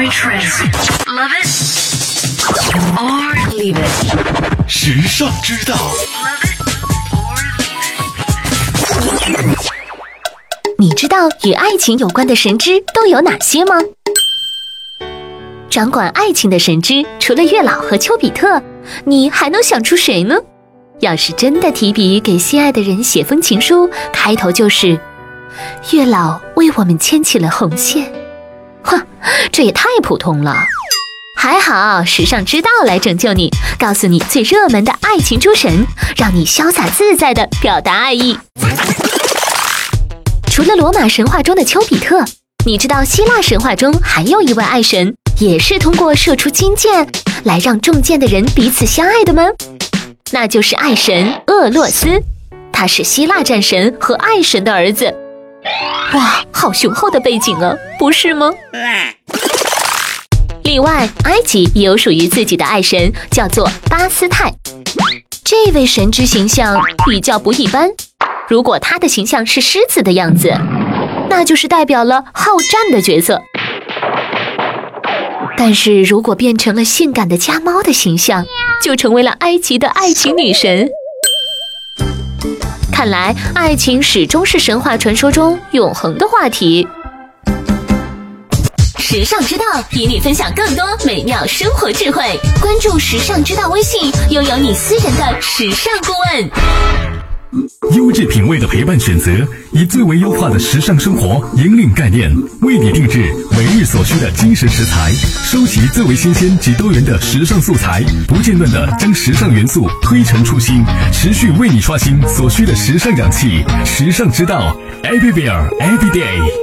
favorite trends. Love it or leave it. 时尚之道.你知道与爱情有关的神知都有哪些吗？掌管爱情的神知，除了月老和丘比特，你还能想出谁呢？要是真的提笔给心爱的人写封情书，开头就是“月老为我们牵起了红线”，哼，这也太普通了。还好，时尚之道来拯救你，告诉你最热门的爱情诸神，让你潇洒自在的表达爱意。除了罗马神话中的丘比特，你知道希腊神话中还有一位爱神，也是通过射出金箭来让中箭的人彼此相爱的吗？那就是爱神厄洛斯，他是希腊战神和爱神的儿子。哇，好雄厚的背景啊，不是吗？另外，埃及也有属于自己的爱神，叫做巴斯泰。这位神之形象比较不一般，如果他的形象是狮子的样子，那就是代表了好战的角色。但是如果变成了性感的家猫的形象，就成为了埃及的爱情女神。看来，爱情始终是神话传说中永恒的话题。时尚之道与你分享更多美妙生活智慧，关注时尚之道微信，拥有你私人的时尚顾问。优质品味的陪伴选择，以最为优化的时尚生活引领概念，为你定制每日所需的精神食材，收集最为新鲜及多元的时尚素材，不间断的将时尚元素推陈出新，持续为你刷新所需的时尚氧气。时尚之道，Everywhere Every Day。